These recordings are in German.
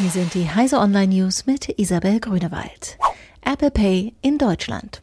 Hier sind die Heise Online News mit Isabel Grünewald. Apple Pay in Deutschland.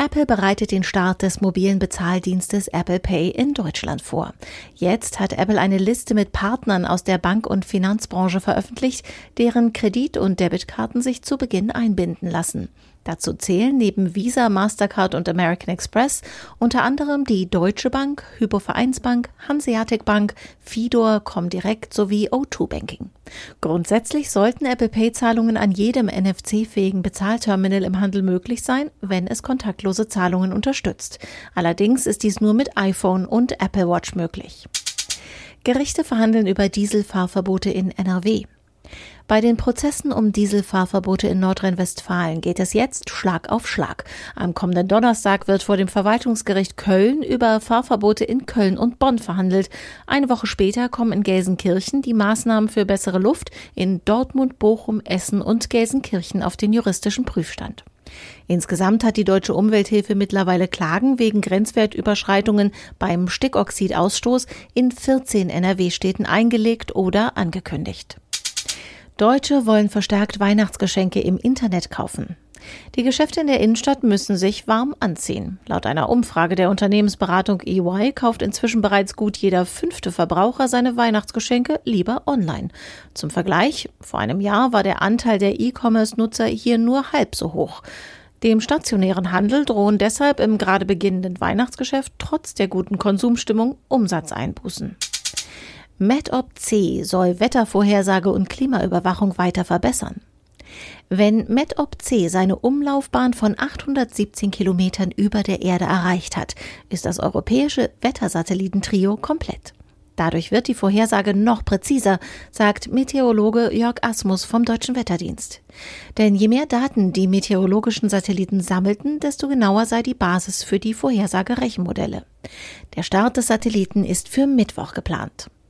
Apple bereitet den Start des mobilen Bezahldienstes Apple Pay in Deutschland vor. Jetzt hat Apple eine Liste mit Partnern aus der Bank- und Finanzbranche veröffentlicht, deren Kredit- und Debitkarten sich zu Beginn einbinden lassen. Dazu zählen neben Visa, Mastercard und American Express unter anderem die Deutsche Bank, Hypovereinsbank, Hanseatic Bank, Fidor, Comdirect sowie O2 Banking. Grundsätzlich sollten Apple Pay Zahlungen an jedem NFC-fähigen Bezahlterminal im Handel möglich sein, wenn es kontaktlose Zahlungen unterstützt. Allerdings ist dies nur mit iPhone und Apple Watch möglich. Gerichte verhandeln über Dieselfahrverbote in NRW. Bei den Prozessen um Dieselfahrverbote in Nordrhein-Westfalen geht es jetzt Schlag auf Schlag. Am kommenden Donnerstag wird vor dem Verwaltungsgericht Köln über Fahrverbote in Köln und Bonn verhandelt. Eine Woche später kommen in Gelsenkirchen die Maßnahmen für bessere Luft in Dortmund, Bochum, Essen und Gelsenkirchen auf den juristischen Prüfstand. Insgesamt hat die Deutsche Umwelthilfe mittlerweile Klagen wegen Grenzwertüberschreitungen beim Stickoxidausstoß in 14 NRW-Städten eingelegt oder angekündigt. Deutsche wollen verstärkt Weihnachtsgeschenke im Internet kaufen. Die Geschäfte in der Innenstadt müssen sich warm anziehen. Laut einer Umfrage der Unternehmensberatung EY kauft inzwischen bereits gut jeder fünfte Verbraucher seine Weihnachtsgeschenke lieber online. Zum Vergleich, vor einem Jahr war der Anteil der E-Commerce-Nutzer hier nur halb so hoch. Dem stationären Handel drohen deshalb im gerade beginnenden Weihnachtsgeschäft trotz der guten Konsumstimmung Umsatzeinbußen. MedOp C soll Wettervorhersage und Klimaüberwachung weiter verbessern. Wenn MedOp C seine Umlaufbahn von 817 Kilometern über der Erde erreicht hat, ist das europäische Wettersatellitentrio komplett. Dadurch wird die Vorhersage noch präziser, sagt Meteorologe Jörg Asmus vom Deutschen Wetterdienst. Denn je mehr Daten die meteorologischen Satelliten sammelten, desto genauer sei die Basis für die Vorhersagerechenmodelle. Der Start des Satelliten ist für Mittwoch geplant.